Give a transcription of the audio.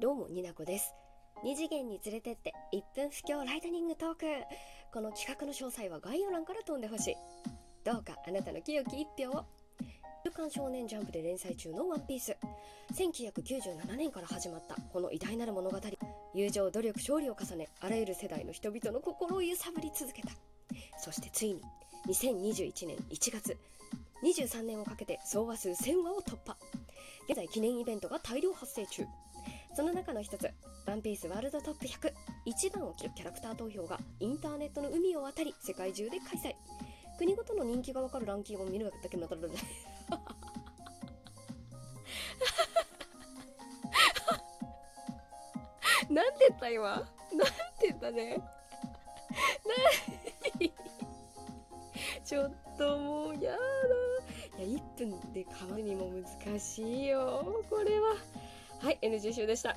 どうもになこです。二次元に連れてって1分不況ライトニングトーク。この企画の詳細は概要欄から飛んでほしい。どうかあなたの清き一票を。週刊少年ジャンプで連載中のワンピース。1997年から始まったこの偉大なる物語。友情努力勝利を重ねあらゆる世代の人々の心を揺さぶり続けた。そしてついに2021年1月23年をかけて総話数1000話を突破。現在記念イベントが大量発生中。その中の一つワンピースワールドトップ100一番を切るキャラクター投票がインターネットの海を渡り世界中で開催。国ごとの人気がわかるランキングを見るだけまたらなんて言った今？なんて言ったね？ちょっともうやだ。いや1分で変わるにも難しいよこれは。はい NG 集でした。